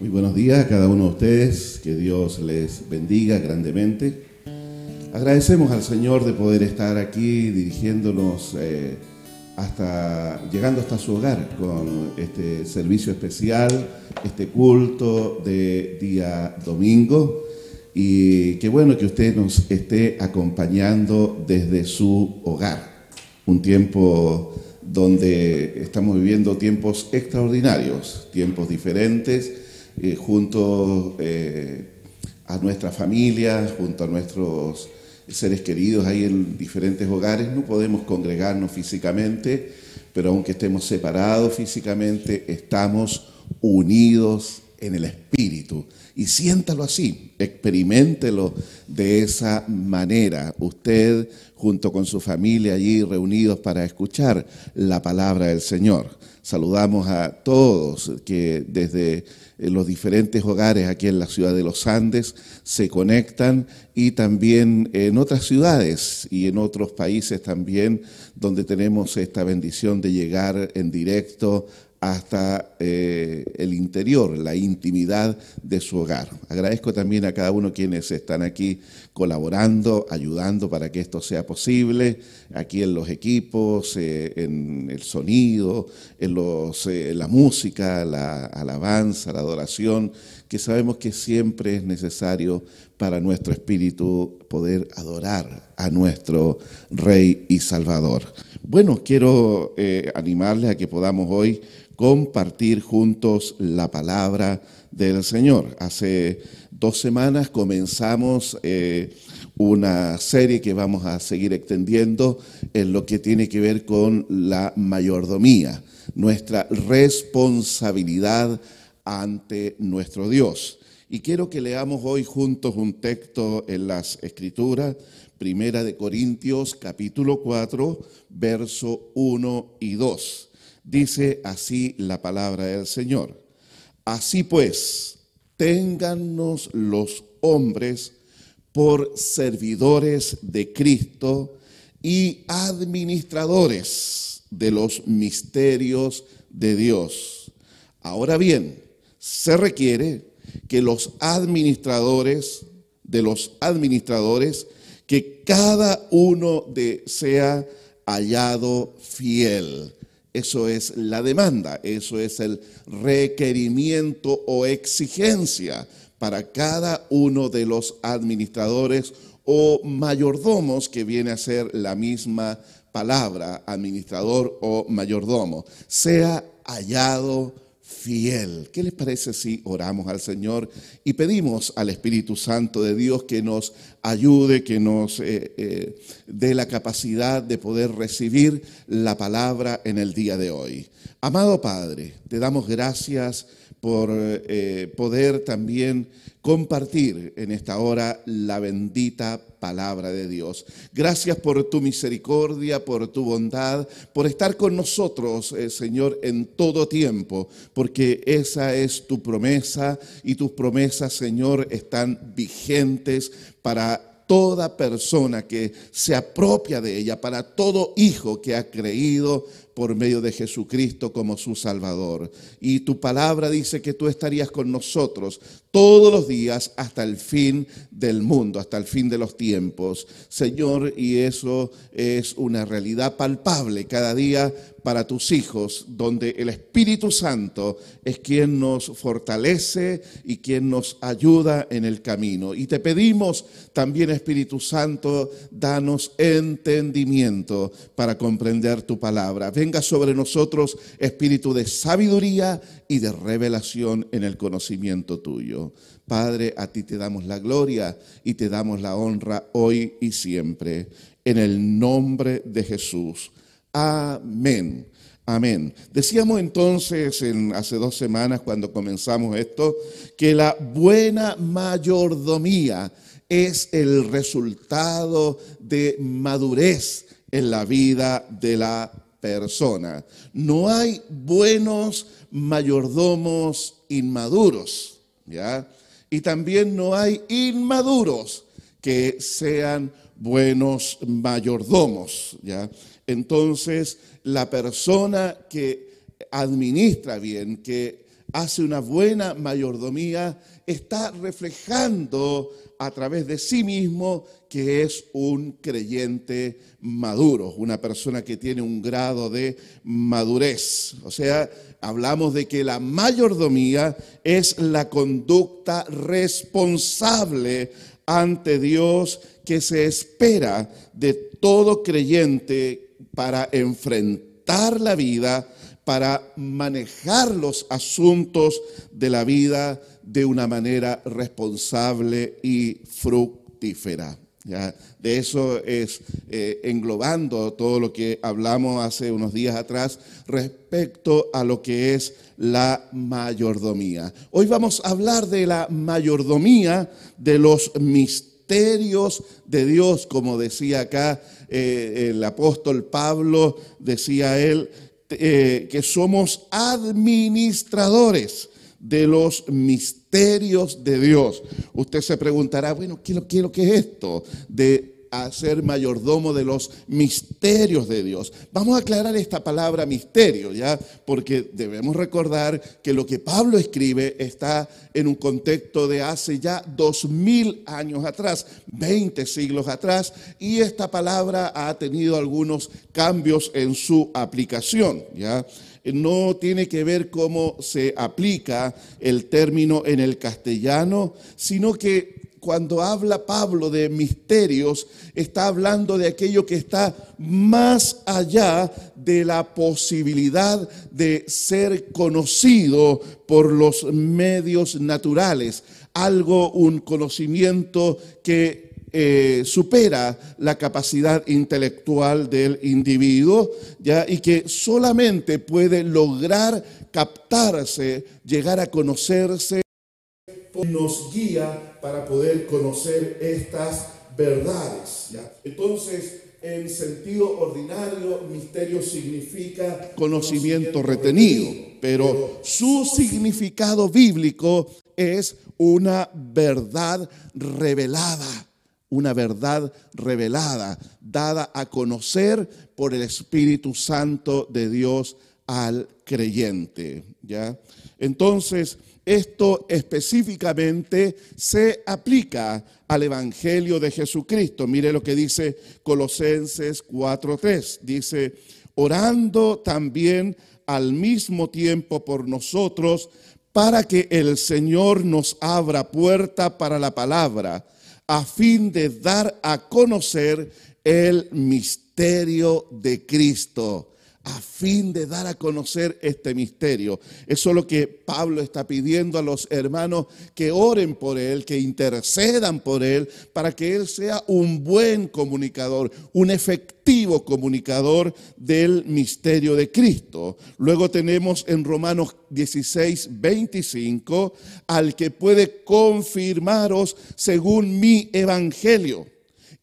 Muy buenos días a cada uno de ustedes, que Dios les bendiga grandemente. Agradecemos al Señor de poder estar aquí dirigiéndonos eh, hasta, llegando hasta su hogar con este servicio especial, este culto de día domingo. Y qué bueno que usted nos esté acompañando desde su hogar. Un tiempo donde estamos viviendo tiempos extraordinarios, tiempos diferentes eh, junto eh, a nuestra familia, junto a nuestros seres queridos ahí en diferentes hogares. No podemos congregarnos físicamente, pero aunque estemos separados físicamente, estamos unidos en el Espíritu. Y siéntalo así, experimentelo de esa manera. Usted junto con su familia allí reunidos para escuchar la palabra del Señor. Saludamos a todos que desde los diferentes hogares aquí en la ciudad de los Andes se conectan y también en otras ciudades y en otros países también donde tenemos esta bendición de llegar en directo hasta eh, el interior, la intimidad de su hogar. Agradezco también a cada uno quienes están aquí colaborando, ayudando para que esto sea posible, aquí en los equipos, eh, en el sonido, en, los, eh, la música, la alabanza, la adoración, que sabemos que siempre es necesario para nuestro espíritu poder adorar a nuestro Rey y Salvador. Bueno, quiero animarles a que podamos hoy compartir juntos la palabra del Señor. Hace dos semanas comenzamos eh, una serie que vamos a seguir extendiendo en lo que tiene que ver con la mayordomía, nuestra responsabilidad ante nuestro Dios. Y quiero que leamos hoy juntos un texto en las Escrituras, Primera de Corintios capítulo 4, verso 1 y 2. Dice así la palabra del Señor. Así pues, téngannos los hombres por servidores de Cristo y administradores de los misterios de Dios. Ahora bien, se requiere que los administradores, de los administradores, que cada uno de sea hallado fiel. Eso es la demanda, eso es el requerimiento o exigencia para cada uno de los administradores o mayordomos que viene a ser la misma palabra, administrador o mayordomo. Sea hallado fiel. ¿Qué les parece si oramos al Señor y pedimos al Espíritu Santo de Dios que nos ayude, que nos eh, eh, dé la capacidad de poder recibir la palabra en el día de hoy? Amado Padre, te damos gracias por eh, poder también compartir en esta hora la bendita palabra de Dios. Gracias por tu misericordia, por tu bondad, por estar con nosotros, eh, Señor, en todo tiempo, porque esa es tu promesa y tus promesas, Señor, están vigentes para toda persona que se apropia de ella, para todo hijo que ha creído por medio de Jesucristo como su Salvador. Y tu palabra dice que tú estarías con nosotros todos los días hasta el fin del mundo, hasta el fin de los tiempos. Señor, y eso es una realidad palpable cada día para tus hijos, donde el Espíritu Santo es quien nos fortalece y quien nos ayuda en el camino. Y te pedimos también, Espíritu Santo, danos entendimiento para comprender tu palabra. Venga sobre nosotros espíritu de sabiduría y de revelación en el conocimiento tuyo. Padre, a ti te damos la gloria y te damos la honra hoy y siempre. En el nombre de Jesús. Amén. Amén. Decíamos entonces en, hace dos semanas cuando comenzamos esto que la buena mayordomía es el resultado de madurez en la vida de la persona. No hay buenos mayordomos inmaduros, ¿ya? Y también no hay inmaduros que sean buenos mayordomos, ¿ya? Entonces, la persona que administra bien, que hace una buena mayordomía, está reflejando a través de sí mismo que es un creyente maduro, una persona que tiene un grado de madurez. O sea, hablamos de que la mayordomía es la conducta responsable ante Dios que se espera de todo creyente para enfrentar la vida, para manejar los asuntos de la vida de una manera responsable y fructífera. De eso es eh, englobando todo lo que hablamos hace unos días atrás respecto a lo que es la mayordomía. Hoy vamos a hablar de la mayordomía de los misterios de Dios, como decía acá eh, el apóstol Pablo, decía él, eh, que somos administradores de los misterios de Dios. Usted se preguntará, bueno, ¿qué, qué, qué es esto de a ser mayordomo de los misterios de Dios. Vamos a aclarar esta palabra misterio, ¿ya? Porque debemos recordar que lo que Pablo escribe está en un contexto de hace ya dos mil años atrás, 20 siglos atrás, y esta palabra ha tenido algunos cambios en su aplicación, ¿ya? no tiene que ver cómo se aplica el término en el castellano, sino que cuando habla Pablo de misterios, está hablando de aquello que está más allá de la posibilidad de ser conocido por los medios naturales. Algo, un conocimiento que eh, supera la capacidad intelectual del individuo y que solamente puede lograr captarse, llegar a conocerse nos guía para poder conocer estas verdades. Entonces, en sentido ordinario, misterio significa conocimiento retenido, pero su significado bíblico es una verdad revelada, una verdad revelada, dada a conocer por el Espíritu Santo de Dios al creyente, ¿ya? Entonces, esto específicamente se aplica al Evangelio de Jesucristo. Mire lo que dice Colosenses 4.3. Dice, orando también al mismo tiempo por nosotros, para que el Señor nos abra puerta para la palabra, a fin de dar a conocer el misterio de Cristo a fin de dar a conocer este misterio. Eso es lo que Pablo está pidiendo a los hermanos que oren por él, que intercedan por él, para que él sea un buen comunicador, un efectivo comunicador del misterio de Cristo. Luego tenemos en Romanos 16, 25, al que puede confirmaros según mi evangelio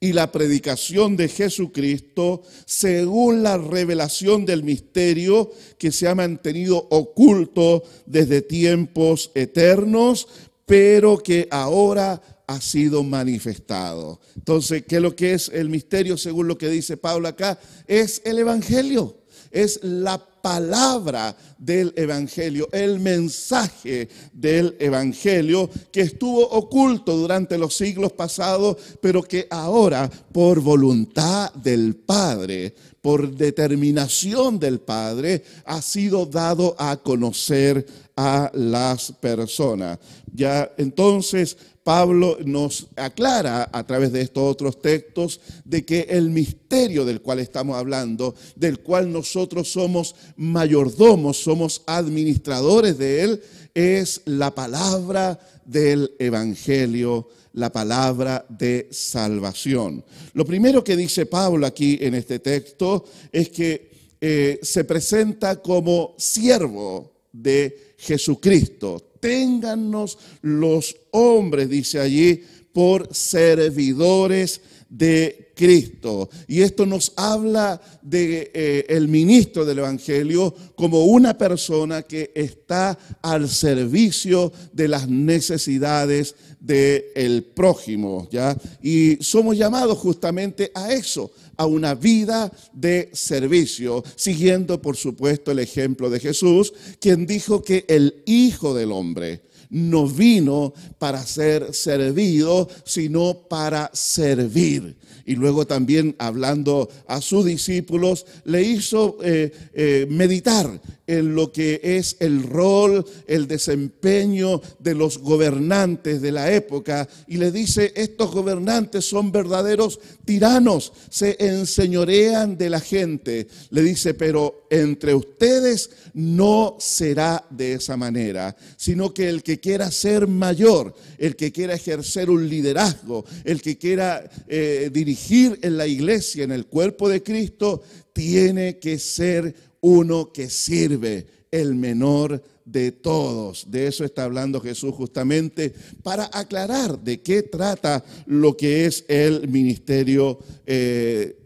y la predicación de Jesucristo según la revelación del misterio que se ha mantenido oculto desde tiempos eternos, pero que ahora ha sido manifestado. Entonces, ¿qué es lo que es el misterio según lo que dice Pablo acá? Es el Evangelio, es la palabra del Evangelio, el mensaje del Evangelio que estuvo oculto durante los siglos pasados, pero que ahora por voluntad del Padre, por determinación del Padre, ha sido dado a conocer a las personas. Ya entonces Pablo nos aclara a través de estos otros textos de que el misterio del cual estamos hablando, del cual nosotros somos mayordomos, somos administradores de él, es la palabra del Evangelio, la palabra de salvación. Lo primero que dice Pablo aquí en este texto es que eh, se presenta como siervo de Jesucristo, téngannos los hombres, dice allí, por servidores de Cristo. Y esto nos habla de eh, el ministro del evangelio como una persona que está al servicio de las necesidades del prójimo, ¿ya? Y somos llamados justamente a eso, a una vida de servicio, siguiendo por supuesto el ejemplo de Jesús, quien dijo que el Hijo del Hombre no vino para ser servido, sino para servir. Y luego también hablando a sus discípulos, le hizo eh, eh, meditar en lo que es el rol, el desempeño de los gobernantes de la época y le dice, estos gobernantes son verdaderos tiranos, se enseñorean de la gente. Le dice, pero entre ustedes no será de esa manera, sino que el que quiera ser mayor, el que quiera ejercer un liderazgo, el que quiera eh, dirigir en la iglesia, en el cuerpo de Cristo, tiene que ser uno que sirve, el menor de todos. De eso está hablando Jesús justamente para aclarar de qué trata lo que es el ministerio eh,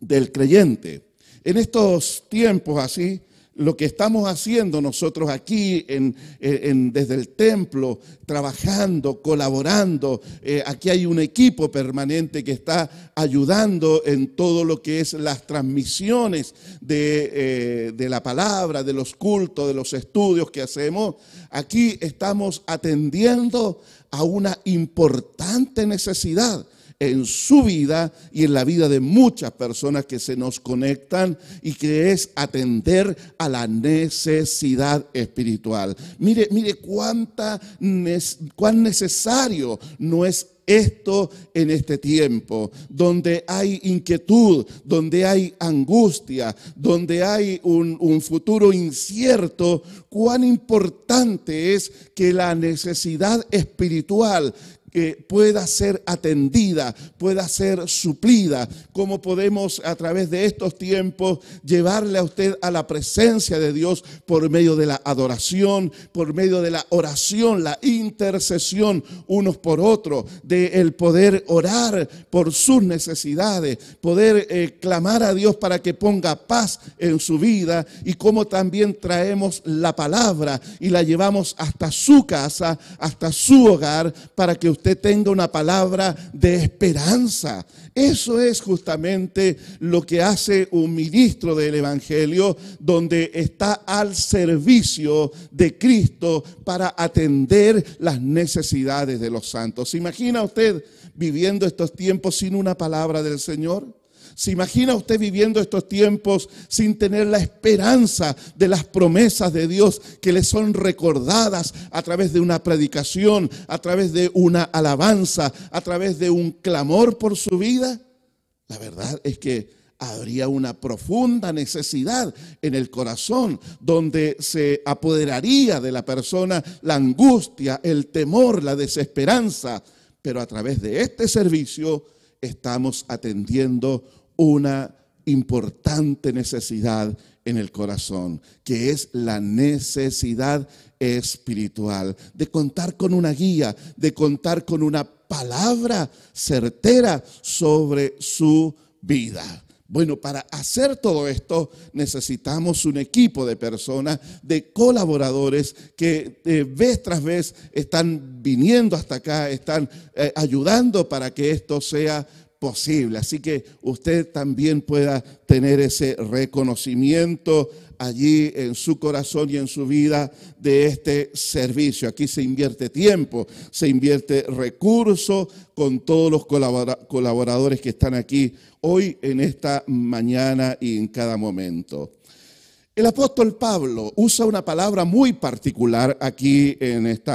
del creyente. En estos tiempos así, lo que estamos haciendo nosotros aquí desde el templo, trabajando, colaborando. Eh, aquí hay un equipo permanente que está ayudando en todo lo que es las transmisiones eh, de la palabra, de los cultos, de los estudios que hacemos. Aquí estamos atendiendo a una importante necesidad en su vida y en la vida de muchas personas que se nos conectan y que es atender a la necesidad espiritual. Mire, mire cuánta, cuán necesario no es esto en este tiempo, donde hay inquietud, donde hay angustia, donde hay un, un, futuro incierto, cuán importante es que la necesidad espiritual pueda ser atendida, pueda ser suplida, cómo podemos a través de estos tiempos llevarle a usted a la presencia de Dios por medio de la adoración, por medio de la oración, la intercesión unos por otros, de el poder orar por sus necesidades, poder eh, clamar a Dios para que ponga paz en su vida y cómo también traemos la palabra y la llevamos hasta su casa, hasta su hogar, para que usted usted tenga una palabra de esperanza. Eso es justamente lo que hace un ministro del Evangelio, donde está al servicio de Cristo para atender las necesidades de los santos. ¿Se imagina usted viviendo estos tiempos sin una palabra del Señor? ¿Se imagina usted viviendo estos tiempos sin tener la esperanza de las promesas de Dios que le son recordadas a través de una predicación, a través de una alabanza, a través de un clamor por su vida? La verdad es que habría una profunda necesidad en el corazón donde se apoderaría de la persona la angustia, el temor, la desesperanza. Pero a través de este servicio estamos atendiendo una importante necesidad en el corazón, que es la necesidad espiritual, de contar con una guía, de contar con una palabra certera sobre su vida. Bueno, para hacer todo esto necesitamos un equipo de personas, de colaboradores que eh, vez tras vez están viniendo hasta acá, están eh, ayudando para que esto sea posible. Así que usted también pueda tener ese reconocimiento allí en su corazón y en su vida de este servicio. Aquí se invierte tiempo, se invierte recursos con todos los colaboradores que están aquí hoy en esta mañana y en cada momento. El apóstol Pablo usa una palabra muy particular aquí en este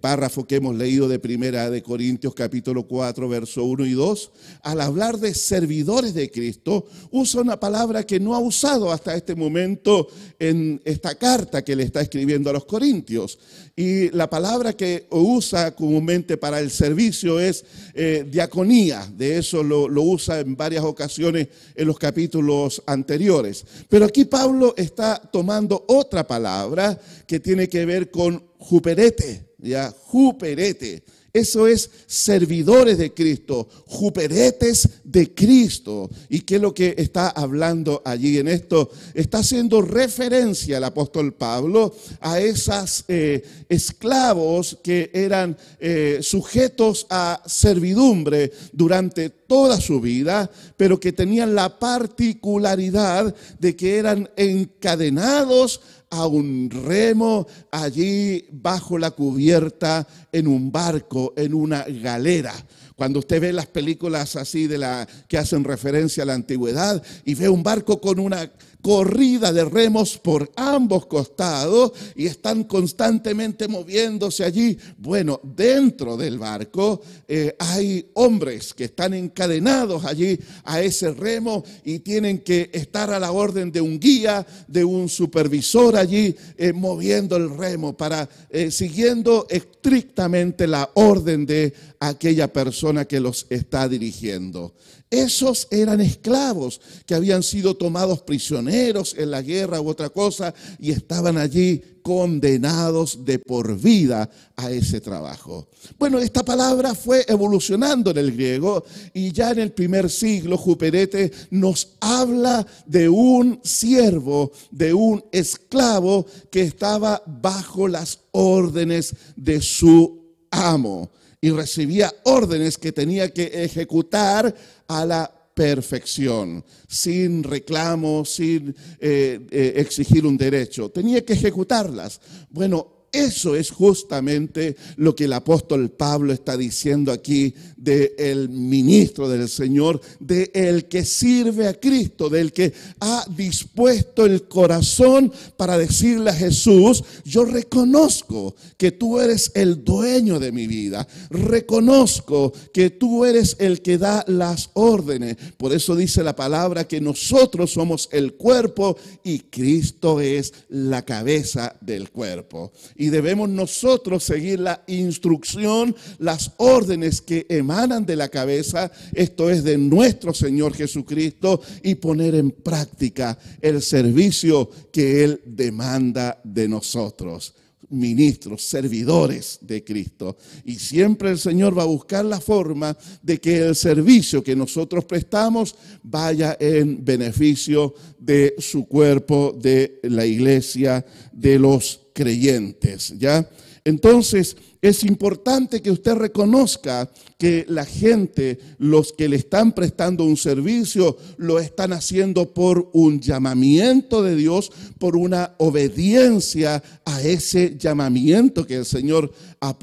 párrafo que hemos leído de Primera de Corintios capítulo 4, verso 1 y 2. Al hablar de servidores de Cristo, usa una palabra que no ha usado hasta este momento en esta carta que le está escribiendo a los Corintios. Y la palabra que usa comúnmente para el servicio es eh, diaconía. De eso lo, lo, usa en varias ocasiones en los capítulos anteriores. Pero aquí Pablo está tomando otra palabra que tiene que ver con juperete, ya, juperete. Eso es servidores de Cristo, juperetes de Cristo. ¿Y qué es lo que está hablando allí en esto? Está haciendo referencia el apóstol Pablo a esas eh, esclavos que eran eh, sujetos a servidumbre durante toda su vida, pero que tenían la particularidad de que eran encadenados a un remo allí bajo la cubierta en un barco, en una galera. Cuando usted ve las películas así de la que hacen referencia a la antigüedad y ve un barco con una corrida de remos por ambos costados y están constantemente moviéndose allí. Bueno, dentro del barco eh, hay hombres que están encadenados allí a ese remo y tienen que estar a la orden de un guía, de un supervisor allí eh, moviendo el remo para eh, siguiendo estrictamente la orden de aquella persona que los está dirigiendo. Esos eran esclavos que habían sido tomados prisioneros en la guerra u otra cosa y estaban allí condenados de por vida a ese trabajo. Bueno, esta palabra fue evolucionando en el griego y ya en el primer siglo Juperete nos habla de un siervo, de un esclavo que estaba bajo las órdenes de su amo y recibía órdenes que tenía que ejecutar a la perfección, sin reclamo, sin eh, eh, exigir un derecho. Tenía que ejecutarlas. Bueno, eso es justamente lo que el apóstol Pablo está diciendo aquí del ministro del Señor, del el que sirve a Cristo, del que ha dispuesto el corazón para decirle a Jesús, yo reconozco que tú eres el dueño de mi vida, reconozco que tú eres el que da las órdenes. Por eso dice la palabra que nosotros somos el cuerpo y Cristo es la cabeza del cuerpo debemos nosotros seguir la instrucción, las órdenes que emanan de la cabeza, esto es de nuestro Señor Jesucristo, y poner en práctica el servicio que Él demanda de nosotros ministros, servidores de Cristo. Y siempre el Señor va a buscar la forma de que el servicio que nosotros prestamos vaya en beneficio de su cuerpo, de la iglesia, de los creyentes, ¿ya? Entonces, es importante que usted reconozca que la gente, los que le están prestando un servicio, lo están haciendo por un llamamiento de Dios, por una obediencia a ese llamamiento que el Señor ha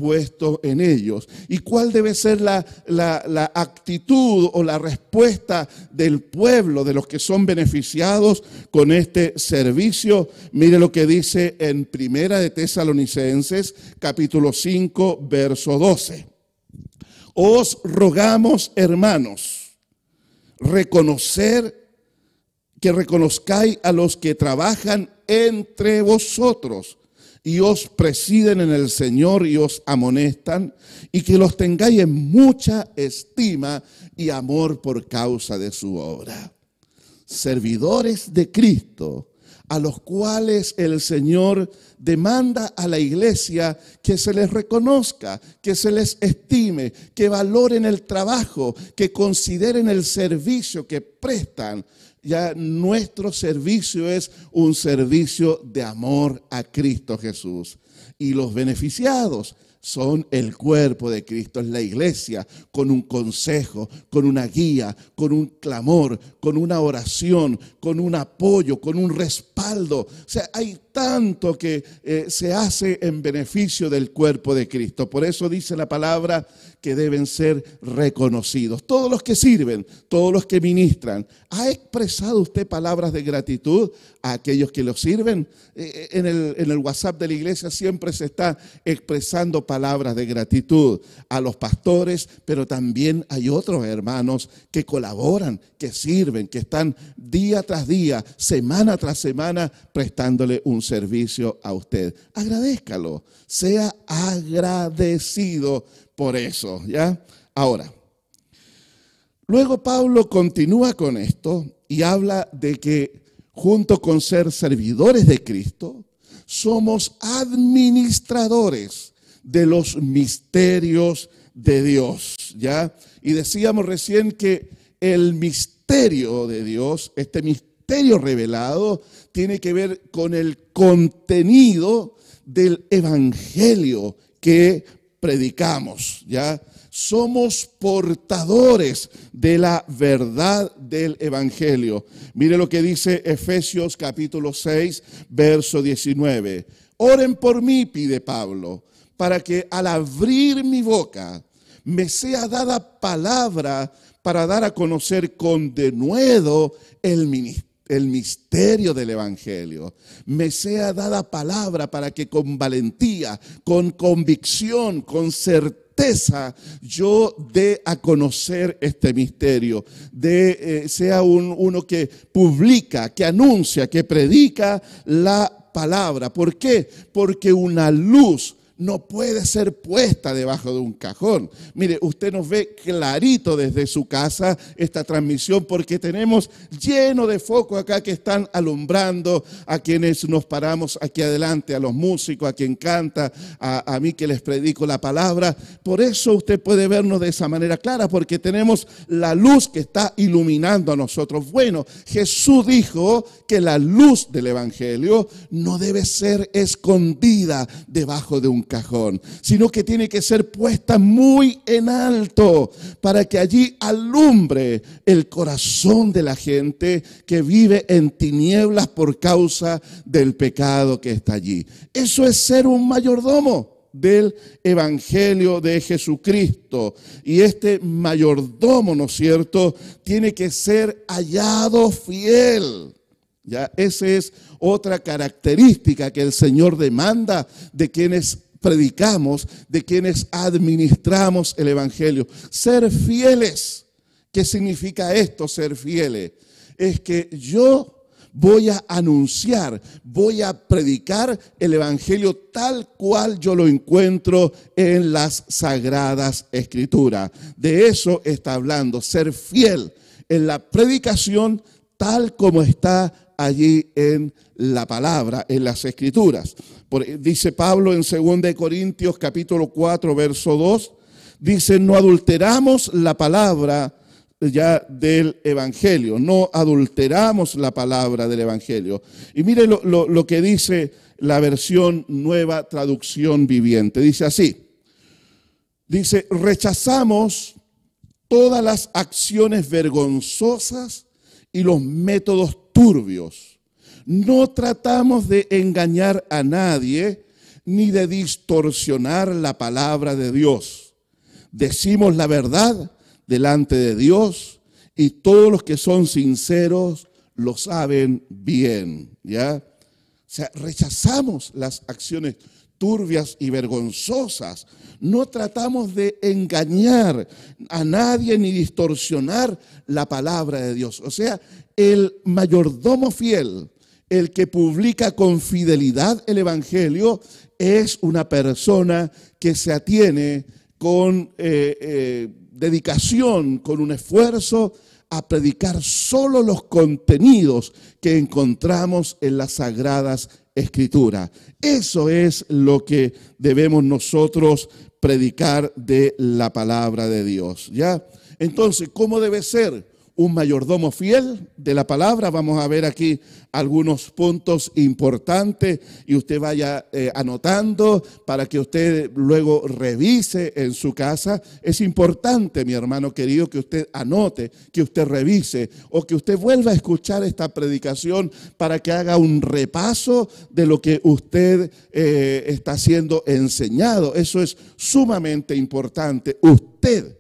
en ellos. ¿Y cuál debe ser la, la actitud o la respuesta del pueblo, de los que son beneficiados con este servicio? Mire lo que dice en Primera de Tesalonicenses, capítulo 5 verso 12. Os rogamos, hermanos, reconocer que reconozcáis a los que trabajan entre vosotros y os presiden en el Señor y os amonestan, y que los tengáis en mucha estima y amor por causa de su obra. Servidores de Cristo, a los cuales el Señor demanda a la iglesia que se les reconozca, que se les estime, que valoren el trabajo, que consideren el servicio que prestan. Ya nuestro servicio es un servicio de amor a Cristo Jesús. Y los beneficiados son el cuerpo de Cristo, es la iglesia, con un consejo, con una guía, con un clamor, con una oración, con un apoyo, con un respaldo. O sea, hay tanto que eh, se hace en beneficio del cuerpo de Cristo. Por eso dice la palabra que deben ser reconocidos. Todos los que sirven, todos los que ministran. ¿Ha expresado usted palabras de gratitud a aquellos que lo sirven? Eh, eh, en, el, WhatsApp de la iglesia siempre se está expresando palabras de gratitud a los pastores, pero también hay otros hermanos que colaboran, que sirven, que están día tras día, semana tras semana, prestándole un servicio a usted. Agradezcalo, sea agradecido por eso, ¿ya? Ahora, luego Pablo continúa con esto y habla de que junto con ser servidores de Cristo, somos administradores de los misterios de Dios, ¿ya? Y decíamos recién que el misterio de Dios, este misterio revelado, tiene que ver con el contenido del evangelio que predicamos, ¿ya? Somos portadores de la verdad del evangelio. Mire lo que dice Efesios capítulo 6, verso 19. Oren por mí, pide Pablo, para que al abrir mi boca me sea dada palabra para dar a conocer con denuedo el ministerio el misterio del Evangelio. Me sea dada palabra para que con valentía, con convicción, con certeza, yo dé a conocer este misterio. De, eh, sea un, uno que publica, que anuncia, que predica la palabra. ¿Por qué? Porque una luz no puede ser puesta debajo de un cajón. Mire, usted nos ve clarito desde su casa esta transmisión porque tenemos lleno de foco acá que están alumbrando a quienes nos paramos aquí adelante, a los músicos, a quien canta, a, a mí que les predico la palabra. Por eso usted puede vernos de esa manera clara porque tenemos la luz que está iluminando a nosotros. Bueno, Jesús dijo que la luz del Evangelio no debe ser escondida debajo de un cajón, sino que tiene que ser puesta muy en alto para que allí alumbre el corazón de la gente que vive en tinieblas por causa del pecado que está allí. Eso es ser un mayordomo del Evangelio de Jesucristo. Y este mayordomo, ¿no es cierto?, tiene que ser hallado fiel. Ya, esa es otra característica que el Señor demanda de quienes predicamos, de quienes administramos el Evangelio. Ser fieles. ¿Qué significa esto, ser fieles? Es que yo voy a anunciar, voy a predicar el Evangelio tal cual yo lo encuentro en las sagradas escrituras. De eso está hablando, ser fiel en la predicación tal como está allí en la palabra, en las escrituras. Dice Pablo en 2 Corintios capítulo 4, verso 2, dice, no adulteramos la palabra ya del Evangelio, no adulteramos la palabra del Evangelio. Y mire lo, lo que dice la versión nueva traducción viviente, dice así, dice, rechazamos todas las acciones vergonzosas y los métodos turbios. No tratamos de engañar a nadie ni de distorsionar la palabra de Dios. Decimos la verdad delante de Dios y todos los que son sinceros lo saben bien, ¿ya? O sea, rechazamos las acciones turbias y vergonzosas. No tratamos de engañar a nadie ni distorsionar la palabra de Dios. O sea, el mayordomo fiel, el que publica con fidelidad el Evangelio, es una persona que se atiene con eh, eh, dedicación, con un esfuerzo a predicar solo los contenidos que encontramos en las sagradas escrituras. Eso es lo que debemos nosotros predicar de la palabra de Dios, ¿ya? Entonces, ¿cómo debe ser? Un mayordomo fiel de la palabra. Vamos a ver aquí algunos puntos importantes y usted vaya eh, anotando para que usted luego revise en su casa. Es importante, mi hermano querido, que usted anote, que usted revise o que usted vuelva a escuchar esta predicación para que haga un repaso de lo que usted eh, está siendo enseñado. Eso es sumamente importante. Usted,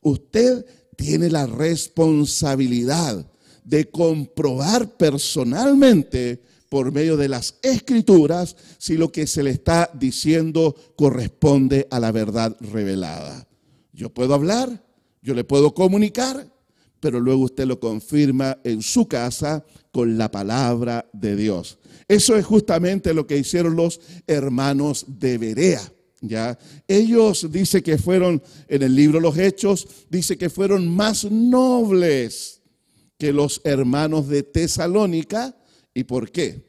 usted tiene la responsabilidad de comprobar personalmente por medio de las escrituras si lo que se le está diciendo corresponde a la verdad revelada. Yo puedo hablar, yo le puedo comunicar, pero luego usted lo confirma en su casa con la palabra de Dios. Eso es justamente lo que hicieron los hermanos de Berea. ¿Ya? Ellos dice que fueron, en el libro Los Hechos, dice que fueron más nobles que los hermanos de Tesalónica. ¿Y por qué?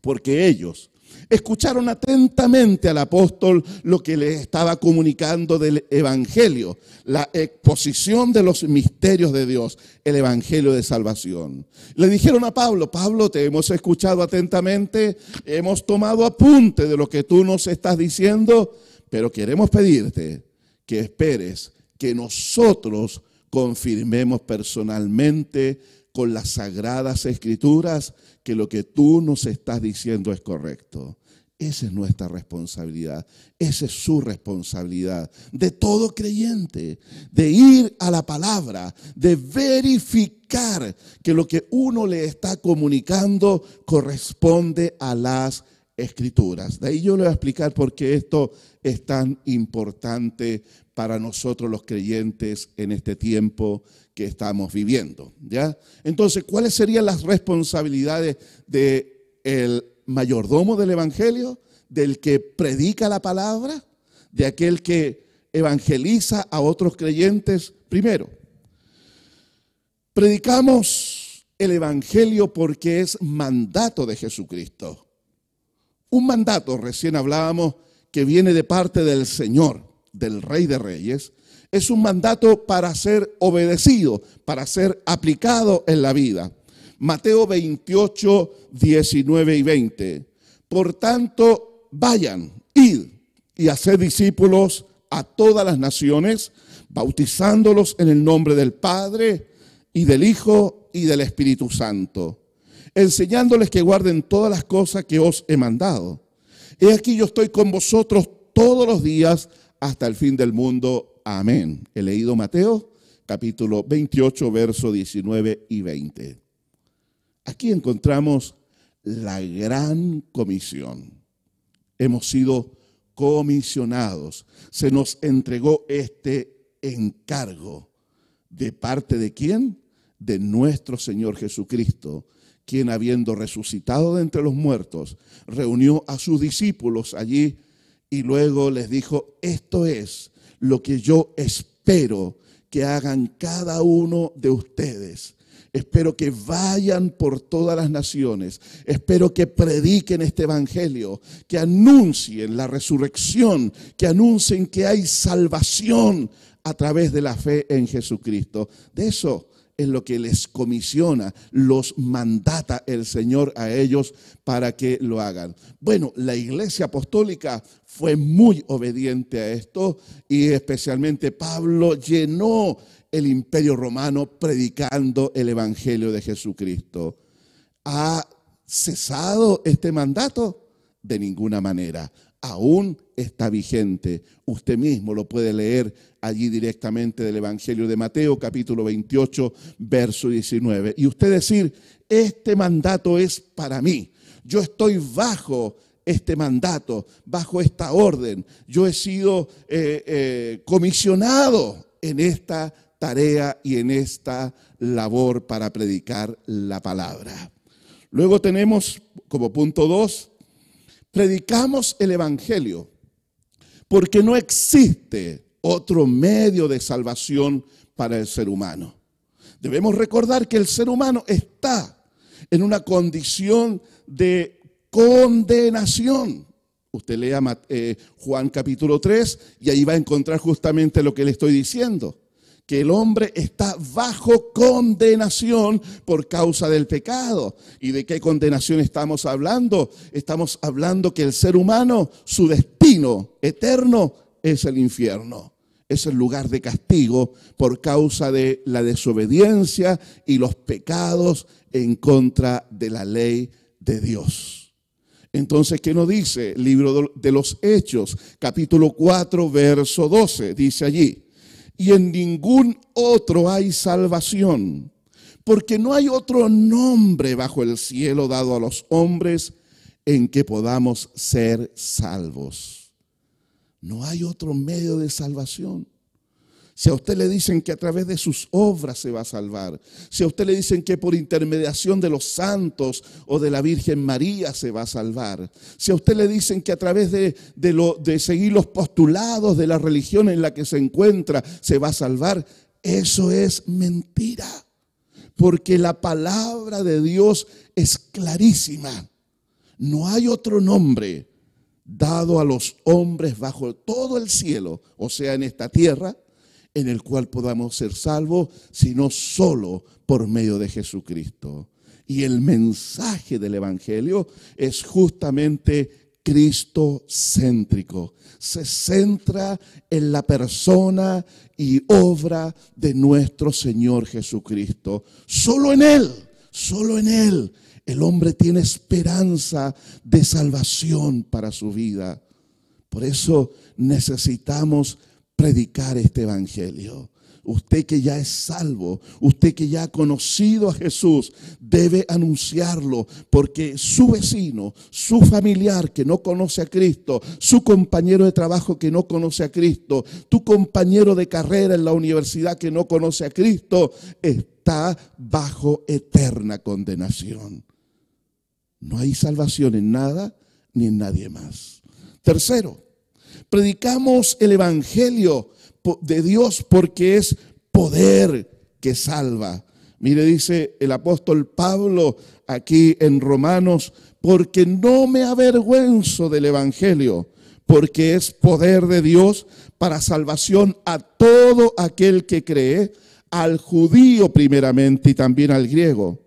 Porque ellos, Escucharon atentamente al apóstol lo que le estaba comunicando del Evangelio, la exposición de los misterios de Dios, el Evangelio de salvación. Le dijeron a Pablo, Pablo, te hemos escuchado atentamente, hemos tomado apunte de lo que tú nos estás diciendo, pero queremos pedirte que esperes que nosotros confirmemos personalmente con las sagradas escrituras que lo que tú nos estás diciendo es correcto. Esa es nuestra responsabilidad, esa es su responsabilidad de todo creyente, de ir a la palabra, de verificar que lo que uno le está comunicando corresponde a las escrituras. De ahí yo le voy a explicar por qué esto es tan importante para nosotros los creyentes en este tiempo que estamos viviendo, ¿ya? Entonces, ¿cuáles serían las responsabilidades del el mayordomo del evangelio, del que predica la palabra, de aquel que evangeliza a otros creyentes? Primero, predicamos el evangelio porque es mandato de Jesucristo. Un mandato, recién hablábamos, que viene de parte del Señor, del Rey de Reyes, es un mandato para ser obedecido, para ser aplicado en la vida. Mateo 28, 19 y 20. Por tanto, vayan, id y hacer discípulos a todas las naciones, bautizándolos en el nombre del Padre y del Hijo y del Espíritu Santo, enseñándoles que guarden todas las cosas que os he mandado. He aquí yo estoy con vosotros todos los días hasta el fin del mundo. Amén. He leído Mateo capítulo 28, verso 19 y 20. Aquí encontramos la gran comisión. Hemos sido comisionados. Se nos entregó este encargo. ¿De parte de quién? De nuestro Señor Jesucristo, quien habiendo resucitado de entre los muertos, reunió a sus discípulos allí y luego les dijo, esto es lo que yo espero que hagan cada uno de ustedes. Espero que vayan por todas las naciones. Espero que prediquen este evangelio, que anuncien la resurrección, que anuncien que hay salvación a través de la fe en Jesucristo. De eso es lo que les comisiona, los mandata el Señor a ellos para que lo hagan. Bueno, la iglesia apostólica fue muy obediente a esto y especialmente Pablo llenó el imperio romano predicando el Evangelio de Jesucristo. ¿Ha cesado este mandato? De ninguna manera aún está vigente. Usted mismo lo puede leer allí directamente del Evangelio de Mateo, capítulo 28, verso 19. Y usted decir, este mandato es para mí. Yo estoy bajo este mandato, bajo esta orden. Yo he sido eh, eh, comisionado en esta tarea y en esta labor para predicar la palabra. Luego tenemos como punto dos, predicamos el Evangelio porque no existe otro medio de salvación para el ser humano. Debemos recordar que el ser humano está en una condición de condenación. Usted lea eh, Juan capítulo 3 y ahí va a encontrar justamente lo que le estoy diciendo que el hombre está bajo condenación por causa del pecado. ¿Y de qué condenación estamos hablando? Estamos hablando que el ser humano, su destino eterno es el infierno. Es el lugar de castigo por causa de la desobediencia y los pecados en contra de la ley de Dios. Entonces, ¿qué nos dice el libro de los Hechos, capítulo 4, verso 12? Dice allí, y en ningún otro hay salvación, porque no hay otro nombre bajo el cielo dado a los hombres en que podamos ser salvos. No hay otro medio de salvación. Si a usted le dicen que a través de sus obras se va a salvar, si a usted le dicen que por intermediación de los santos o de la Virgen María se va a salvar, si a usted le dicen que a través de, lo, de seguir los postulados de la religión en la que se encuentra se va a salvar, eso es mentira. Porque la palabra de Dios es clarísima. no hay otro nombre dado a los hombres bajo todo el cielo, o sea, en esta tierra, en el cual podamos ser salvos, sino solo por medio de Jesucristo. Y el mensaje del Evangelio es justamente Cristo céntrico. Se centra en la persona y obra de nuestro Señor Jesucristo. Solo en Él, solo en Él el hombre tiene esperanza de salvación para su vida. Por eso necesitamos predicar este Evangelio. Usted que ya es salvo, usted que ya ha conocido a Jesús, debe anunciarlo porque su vecino, su familiar que no conoce a Cristo, su compañero de trabajo que no conoce a Cristo, tu compañero de carrera en la universidad que no conoce a Cristo, está bajo eterna condenación. No hay salvación en nada ni en nadie más. Tercero, predicamos el Evangelio de Dios porque es poder que salva. Mire, dice el apóstol Pablo aquí en Romanos, porque no me avergüenzo del Evangelio, porque es poder de Dios para salvación a todo aquel que cree, al judío primeramente y también al griego.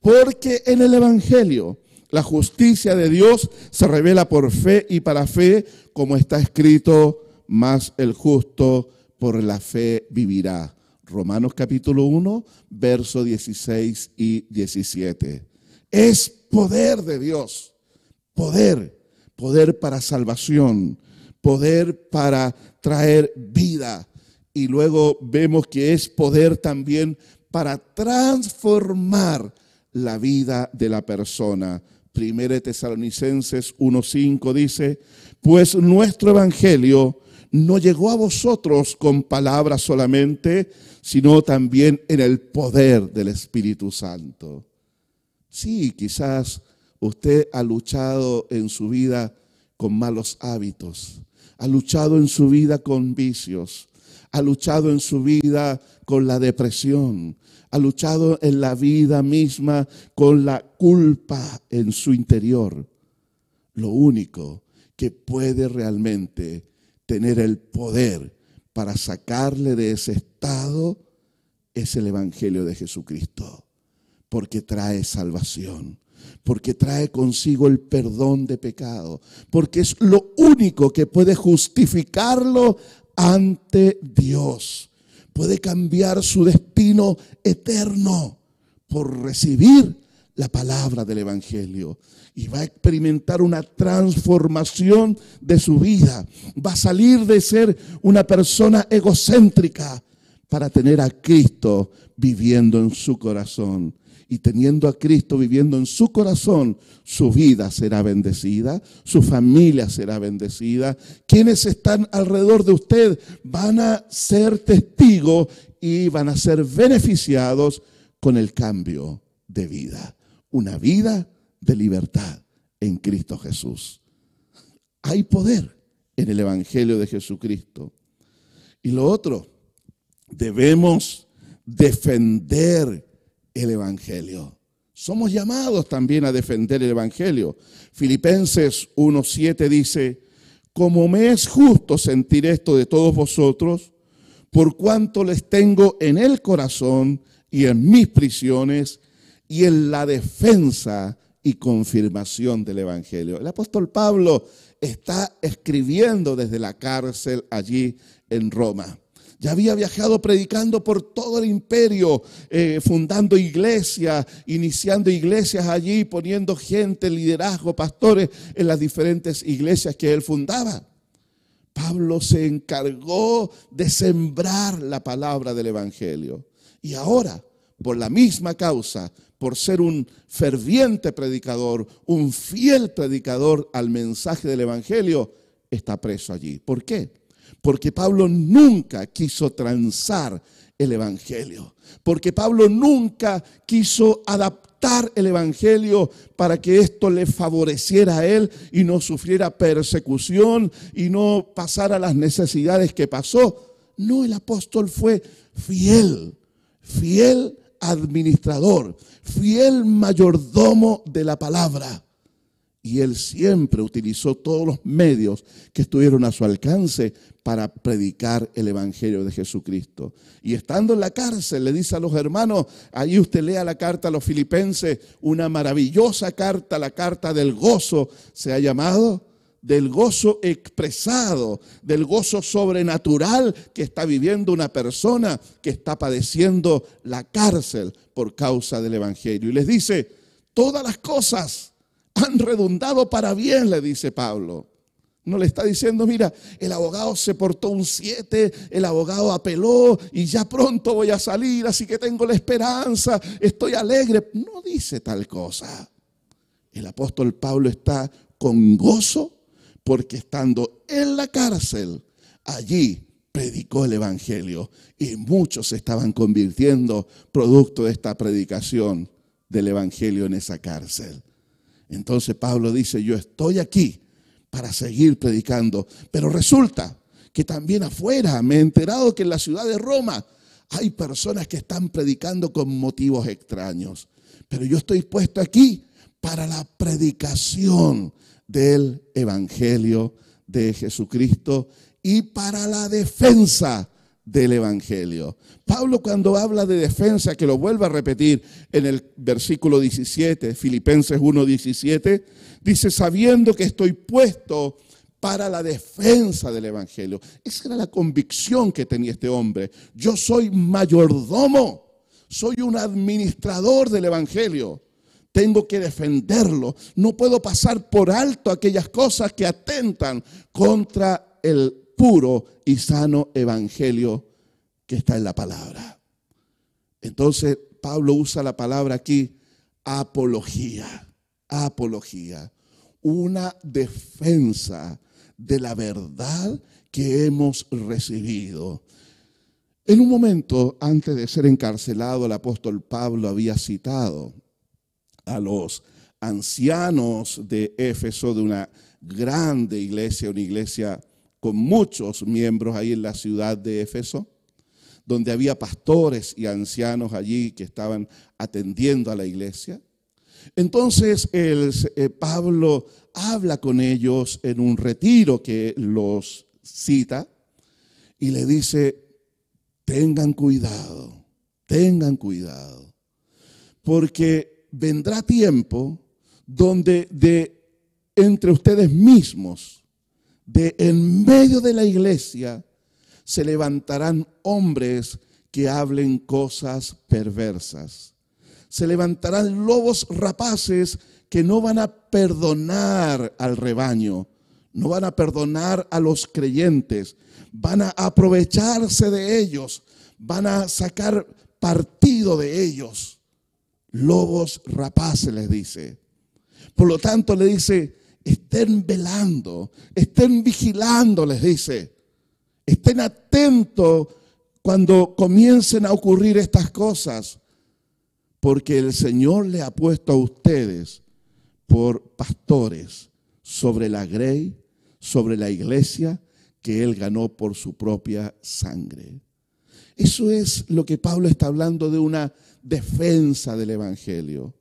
Porque en el Evangelio la justicia de Dios se revela por fe y para fe, como está escrito, más el justo por la fe vivirá. Romanos capítulo 1, versos 16 y 17. Es poder de Dios, poder, poder para salvación, poder para traer vida. Y luego vemos que es poder también para transformar la vida de la persona. Primera Tesalonicenses 1.5 dice, pues nuestro evangelio no llegó a vosotros con palabras solamente, sino también en el poder del Espíritu Santo. Sí, quizás usted ha luchado en su vida con malos hábitos, ha luchado en su vida con vicios, ha luchado en su vida con la depresión, ha luchado en la vida misma con la culpa en su interior. Lo único que puede realmente tener el poder para sacarle de ese estado es el Evangelio de Jesucristo, porque trae salvación, porque trae consigo el perdón de pecado, porque es lo único que puede justificarlo ante Dios. Puede cambiar su destino eterno por recibir la palabra del Evangelio y va a experimentar una transformación de su vida. Va a salir de ser una persona egocéntrica para tener a Cristo viviendo en su corazón y teniendo a Cristo viviendo en su corazón, su vida será bendecida, su familia será bendecida. Quienes están alrededor de usted van a ser testigos y van a ser beneficiados con el cambio de vida. Una vida de libertad en Cristo Jesús. Hay poder en el Evangelio de Jesucristo. Y lo otro, debemos defender el Evangelio. Somos llamados también a defender el Evangelio. Filipenses 1.7 dice, como me es justo sentir esto de todos vosotros, por cuanto les tengo en el corazón y en mis prisiones y en la defensa y confirmación del Evangelio. El apóstol Pablo está escribiendo desde la cárcel allí en Roma. Ya había viajado predicando por todo el imperio, eh, fundando iglesias, iniciando iglesias allí, poniendo gente, liderazgo, pastores en las diferentes iglesias que él fundaba. Pablo se encargó de sembrar la palabra del Evangelio. Y ahora, por la misma causa, por ser un ferviente predicador, un fiel predicador al mensaje del Evangelio, está preso allí. ¿Por qué? Porque Pablo nunca quiso transar el Evangelio. Porque Pablo nunca quiso adaptar el Evangelio para que esto le favoreciera a él y no sufriera persecución y no pasara las necesidades que pasó. No, el apóstol fue fiel, fiel administrador, fiel mayordomo de la palabra. Y él siempre utilizó todos los medios que estuvieron a su alcance para predicar el Evangelio de Jesucristo. Y estando en la cárcel, le dice a los hermanos, ahí usted lea la carta a los filipenses, una maravillosa carta, la carta del gozo, se ha llamado, del gozo expresado, del gozo sobrenatural que está viviendo una persona que está padeciendo la cárcel por causa del Evangelio. Y les dice, todas las cosas han redundado para bien, le dice Pablo. No le está diciendo, mira, el abogado se portó un 7, el abogado apeló y ya pronto voy a salir, así que tengo la esperanza, estoy alegre. No dice tal cosa. El apóstol Pablo está con gozo porque estando en la cárcel, allí predicó el Evangelio y muchos se estaban convirtiendo producto de esta predicación del Evangelio en esa cárcel. Entonces Pablo dice, yo estoy aquí para seguir predicando, pero resulta que también afuera me he enterado que en la ciudad de Roma hay personas que están predicando con motivos extraños, pero yo estoy puesto aquí para la predicación del Evangelio de Jesucristo y para la defensa del Evangelio. Pablo cuando habla de defensa, que lo vuelve a repetir en el versículo 17, Filipenses 1:17, dice, sabiendo que estoy puesto para la defensa del Evangelio. Esa era la convicción que tenía este hombre. Yo soy mayordomo, soy un administrador del Evangelio. Tengo que defenderlo. No puedo pasar por alto aquellas cosas que atentan contra el puro y sano evangelio que está en la palabra. Entonces Pablo usa la palabra aquí, apología, apología, una defensa de la verdad que hemos recibido. En un momento antes de ser encarcelado, el apóstol Pablo había citado a los ancianos de Éfeso, de una grande iglesia, una iglesia con muchos miembros ahí en la ciudad de Éfeso, donde había pastores y ancianos allí que estaban atendiendo a la iglesia. Entonces el, eh, Pablo habla con ellos en un retiro que los cita y le dice, tengan cuidado, tengan cuidado, porque vendrá tiempo donde de entre ustedes mismos de en medio de la iglesia se levantarán hombres que hablen cosas perversas. Se levantarán lobos rapaces que no van a perdonar al rebaño, no van a perdonar a los creyentes, van a aprovecharse de ellos, van a sacar partido de ellos. Lobos rapaces les dice. Por lo tanto le dice, estén velando, estén vigilando, les dice. Estén atentos cuando comiencen a ocurrir estas cosas, porque el Señor le ha puesto a ustedes por pastores sobre la grey, sobre la iglesia que Él ganó por su propia sangre. Eso es lo que Pablo está hablando de una defensa del Evangelio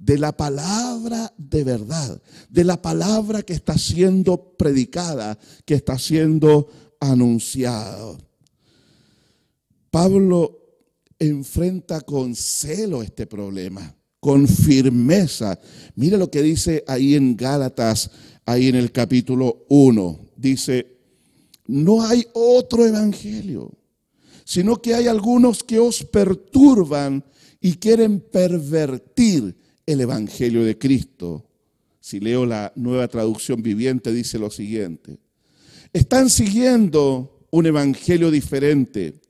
de la palabra de verdad, de la palabra que está siendo predicada, que está siendo anunciada. Pablo enfrenta con celo este problema, con firmeza. Mire lo que dice ahí en Gálatas, ahí en el capítulo 1. Dice, no hay otro evangelio, sino que hay algunos que os perturban y quieren pervertir el Evangelio de Cristo. Si leo la nueva traducción viviente, dice lo siguiente. Están siguiendo un Evangelio diferente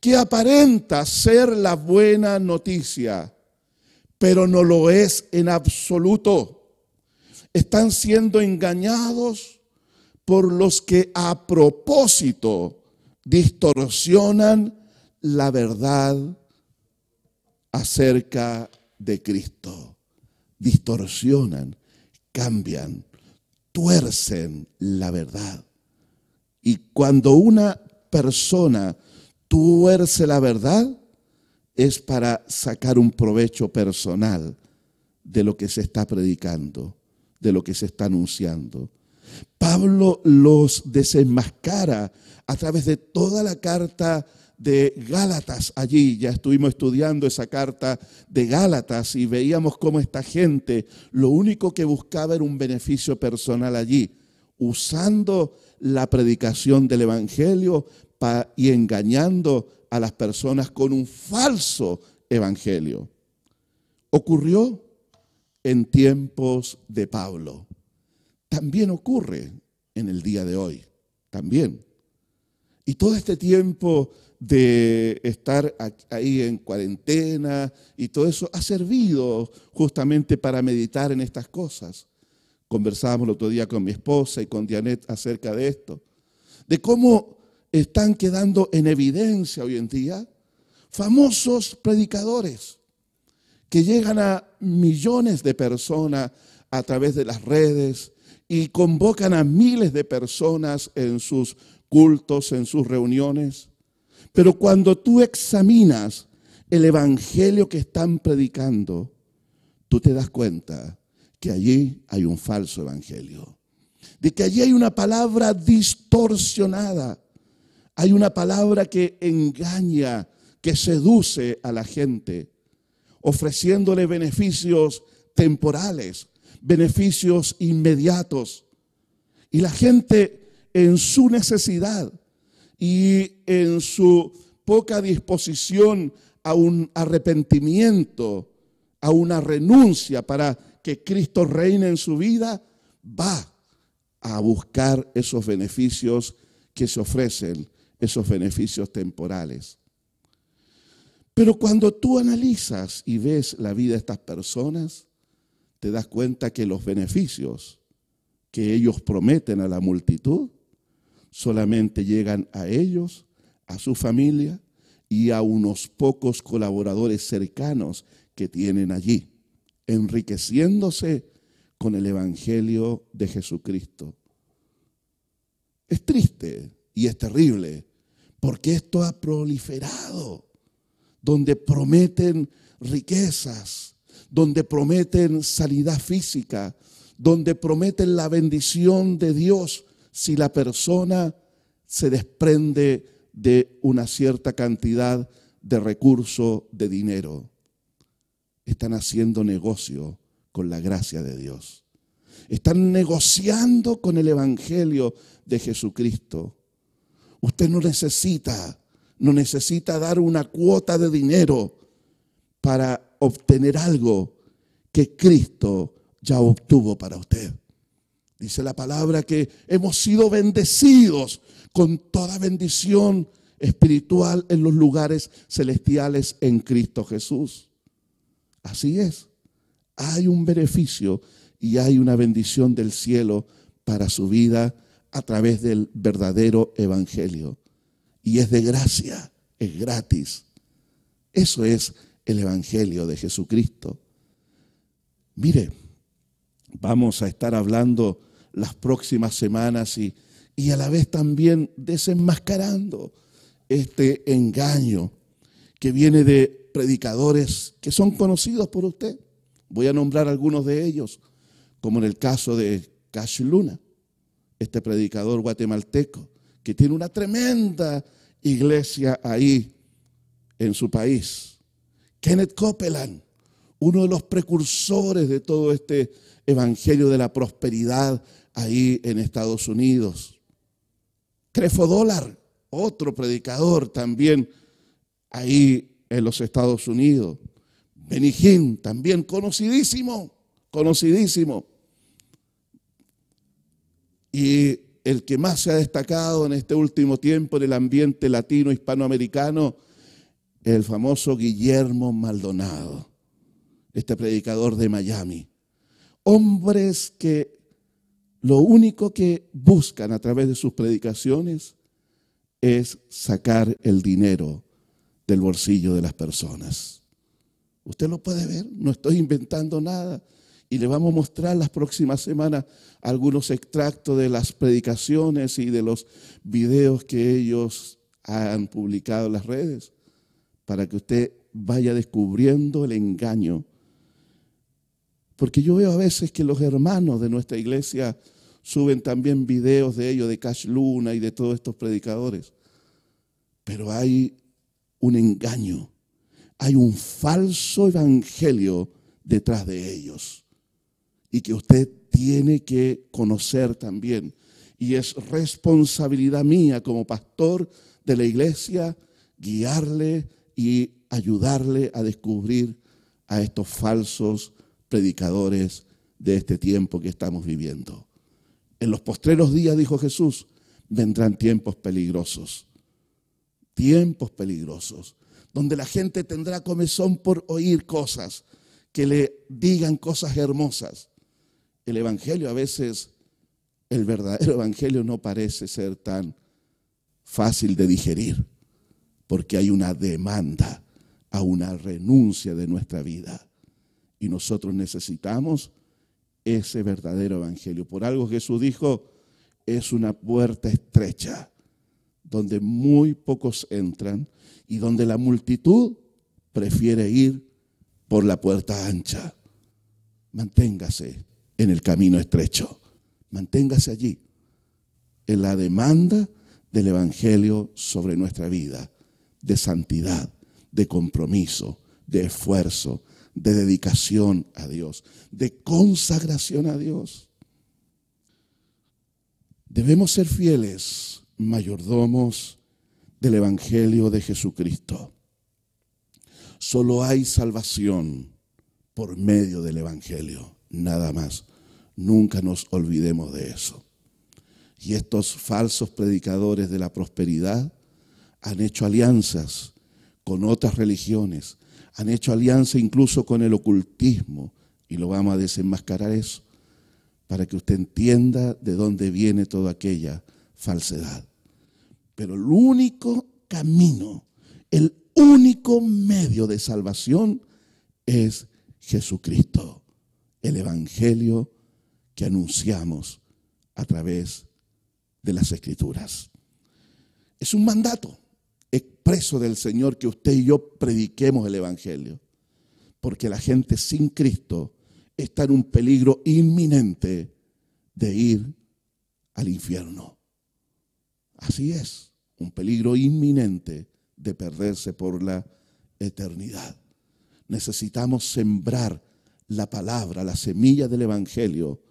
que aparenta ser la buena noticia, pero no lo es en absoluto. Están siendo engañados por los que a propósito distorsionan la verdad acerca de Cristo. Distorsionan, cambian, tuercen la verdad. Y cuando una persona tuerce la verdad, es para sacar un provecho personal de lo que se está predicando, de lo que se está anunciando. Pablo los desenmascara a través de toda la carta de Gálatas allí. Ya estuvimos estudiando esa carta de Gálatas y veíamos cómo esta gente lo único que buscaba era un beneficio personal allí, usando la predicación del Evangelio y engañando a las personas con un falso Evangelio. Ocurrió en tiempos de Pablo. También ocurre en el día de hoy. También. Y todo este tiempo de estar ahí en cuarentena y todo eso ha servido justamente para meditar en estas cosas. Conversábamos el otro día con mi esposa y con Dianet acerca de esto, de cómo están quedando en evidencia hoy en día famosos predicadores que llegan a millones de personas a través de las redes y convocan a miles de personas en sus cultos, en sus reuniones pero cuando tú examinas el evangelio que están predicando, tú te das cuenta que allí hay un falso evangelio. De que allí hay una palabra distorsionada. Hay una palabra que engaña, que seduce a la gente, ofreciéndole beneficios temporales, beneficios inmediatos. Y la gente en su necesidad y en su poca disposición a un arrepentimiento, a una renuncia para que Cristo reine en su vida, va a buscar esos beneficios que se ofrecen, esos beneficios temporales. Pero cuando tú analizas y ves la vida de estas personas, te das cuenta que los beneficios que ellos prometen a la multitud solamente llegan a ellos, a su familia y a unos pocos colaboradores cercanos que tienen allí, enriqueciéndose con el Evangelio de Jesucristo. Es triste y es terrible porque esto ha proliferado, donde prometen riquezas, donde prometen sanidad física, donde prometen la bendición de Dios si la persona se desprende de una cierta cantidad de recurso de dinero. Están haciendo negocio con la gracia de Dios. Están negociando con el Evangelio de Jesucristo. Usted no necesita, no necesita dar una cuota de dinero para obtener algo que Cristo ya obtuvo para usted. Dice la palabra que hemos sido bendecidos con toda bendición espiritual en los lugares celestiales en Cristo Jesús. Así es. Hay un beneficio y hay una bendición del cielo para su vida a través del verdadero evangelio. Y es de gracia, es gratis. Eso es el evangelio de Jesucristo. Mire, vamos a estar hablando las próximas semanas y, y a la vez también desenmascarando este engaño que viene de predicadores que son conocidos por usted. Voy a nombrar algunos de ellos, como en el caso de Cash Luna, este predicador guatemalteco, que tiene una tremenda iglesia ahí en su país. Kenneth Copeland, uno de los precursores de todo este evangelio de la prosperidad ahí en Estados Unidos. Crefo Dólar, otro predicador también ahí en los Estados Unidos. Benijín, también conocidísimo, conocidísimo. Y el que más se ha destacado en este último tiempo en el ambiente latino hispanoamericano, el famoso Guillermo Maldonado, este predicador de Miami. Hombres que lo único que buscan a través de sus predicaciones es sacar el dinero del bolsillo de las personas. Usted lo puede ver, no estoy inventando nada. Y le vamos a mostrar las próximas semanas algunos extractos de las predicaciones y de los videos que ellos han publicado en las redes, para que usted vaya descubriendo el engaño Porque yo veo a veces que los hermanos de nuestra iglesia suben también videos de ellos, de Cash Luna y de todos estos predicadores. Pero hay un engaño, hay un falso evangelio detrás de ellos. Y que usted tiene que conocer también. Y es responsabilidad mía como pastor de la iglesia guiarle y ayudarle a descubrir a estos falsos predicadores de este tiempo que estamos viviendo. En los postreros días, dijo Jesús, vendrán tiempos peligrosos. Tiempos peligrosos, donde la gente tendrá comezón por oír cosas, que le digan cosas hermosas. El Evangelio a veces, el verdadero Evangelio no parece ser tan fácil de digerir, porque hay una demanda a una renuncia de nuestra vida. Y nosotros necesitamos ese verdadero evangelio. Por algo Jesús dijo, es una puerta estrecha, donde muy pocos entran y donde la multitud prefiere ir por la puerta ancha. Manténgase en el camino estrecho, manténgase allí, en la demanda del Evangelio sobre nuestra vida, de santidad, de compromiso, de esfuerzo, de dedicación a Dios, de consagración a Dios. Debemos ser fieles mayordomos del Evangelio de Jesucristo. Solo hay salvación por medio del Evangelio, nada más. Nunca nos olvidemos de eso. Y estos falsos predicadores de la prosperidad han hecho alianzas con otras religiones, han hecho alianza incluso con el ocultismo, y lo vamos a desenmascarar eso, para que usted entienda de dónde viene toda aquella falsedad. Pero el único camino, el único medio de salvación es Jesucristo, el Evangelio que anunciamos a través de las Escrituras. Es un mandato expreso del Señor que usted y yo prediquemos el Evangelio. Porque la gente sin Cristo está en un peligro inminente de ir al infierno. Así es, un peligro inminente de perderse por la eternidad. Necesitamos sembrar la palabra, la semilla del Evangelio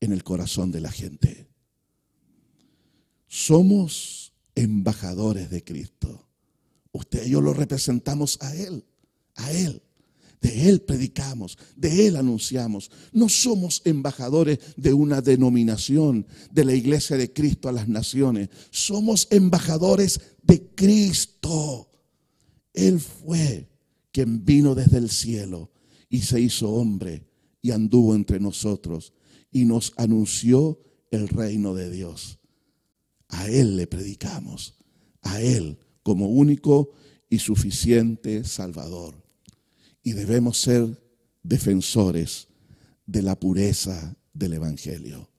en el corazón de la gente. Somos embajadores de Cristo. Usted y yo lo representamos a Él, a Él. De Él predicamos, de Él anunciamos. No somos embajadores de una denominación, de la iglesia de Cristo a las naciones. Somos embajadores de Cristo. Él fue quien vino desde el cielo y se hizo hombre y anduvo entre nosotros y nos anunció el reino de Dios. A Él le predicamos, a Él como único y suficiente Salvador. Y debemos ser defensores de la pureza del Evangelio.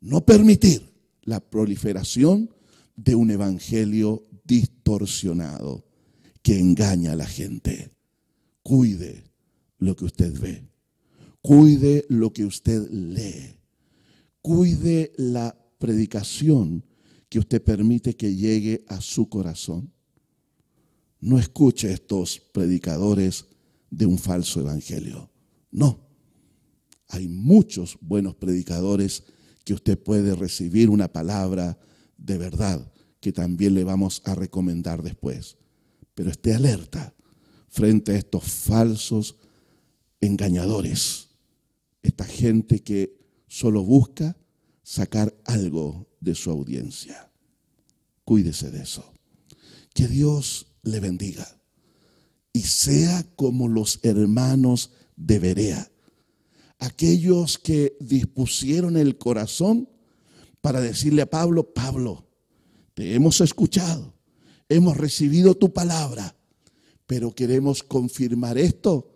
No permitir la proliferación de un Evangelio distorsionado que engaña a la gente. Cuide lo que usted ve. Cuide lo que usted lee. Cuide la predicación que usted permite que llegue a su corazón. No escuche estos predicadores de un falso evangelio. No. Hay muchos buenos predicadores que usted puede recibir una palabra de verdad que también le vamos a recomendar después. Pero esté alerta frente a estos falsos engañadores. Esta gente que solo busca sacar algo de su audiencia. Cuídese de eso. Que Dios le bendiga y sea como los hermanos de Berea, aquellos que dispusieron el corazón para decirle a Pablo, Pablo, te hemos escuchado, hemos recibido tu palabra, pero queremos confirmar esto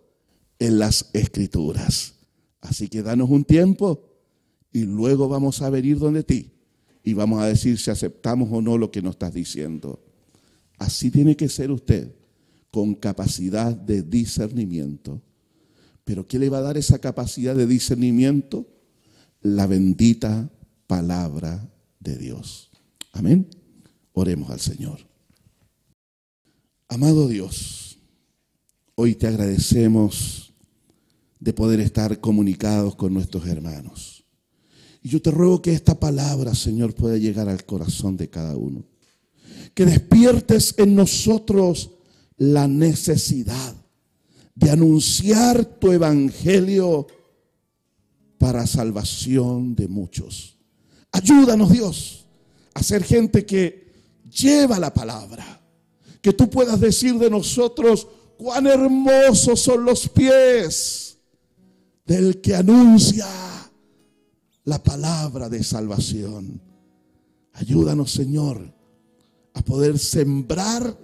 en las escrituras. Así que danos un tiempo y luego vamos a venir donde ti y vamos a decir si aceptamos o no lo que nos estás diciendo. Así tiene que ser usted, con capacidad de discernimiento, Pero ¿qué le va a dar esa capacidad de discernimiento? La bendita palabra de Dios. Amén. Oremos al Señor. Amado Dios, hoy te agradecemos de poder estar comunicados con nuestros hermanos. Y yo te ruego que esta palabra, Señor, pueda llegar al corazón de cada uno. Que despiertes en nosotros la necesidad de anunciar tu evangelio para salvación de muchos. Ayúdanos Dios a ser gente que lleva la palabra. Que tú puedas decir de nosotros cuán hermosos son los pies del que anuncia la palabra de salvación. Ayúdanos Señor a poder sembrar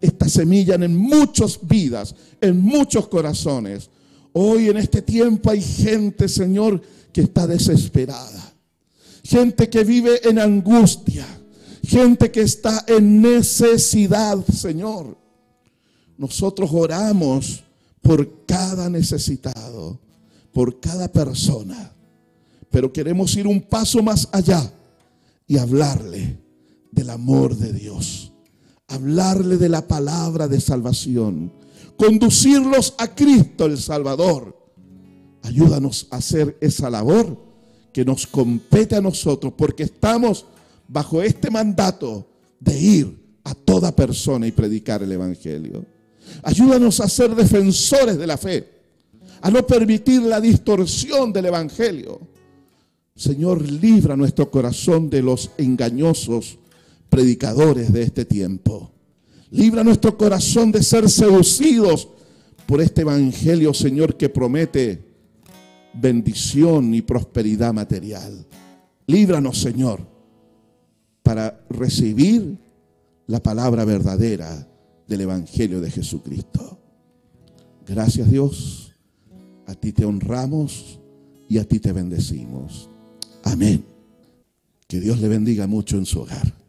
esta semilla en muchas vidas, en muchos corazones. Hoy en este tiempo hay gente, Señor, que está desesperada. Gente que vive en angustia. Gente que está en necesidad, Señor. Nosotros oramos por cada necesitado, por cada persona. Pero queremos ir un paso más allá y hablarle del amor de Dios hablarle de la palabra de salvación, conducirlos a Cristo el Salvador. Ayúdanos a hacer esa labor que nos compete a nosotros, porque estamos bajo este mandato de ir a toda persona y predicar el Evangelio. Ayúdanos a ser defensores de la fe, a no permitir la distorsión del Evangelio. Señor, libra nuestro corazón de los engañosos predicadores de este tiempo. Libra nuestro corazón de ser seducidos por este Evangelio, Señor, que promete bendición y prosperidad material. Líbranos, Señor, para recibir la palabra verdadera del Evangelio de Jesucristo. Gracias Dios, a ti te honramos y a ti te bendecimos. Amén. Que Dios le bendiga mucho en su hogar.